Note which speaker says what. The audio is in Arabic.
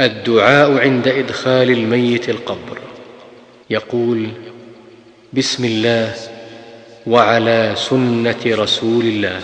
Speaker 1: الدعاء عند إدخال الميت القبر. يقول بسم الله وعلى سنة رسول الله.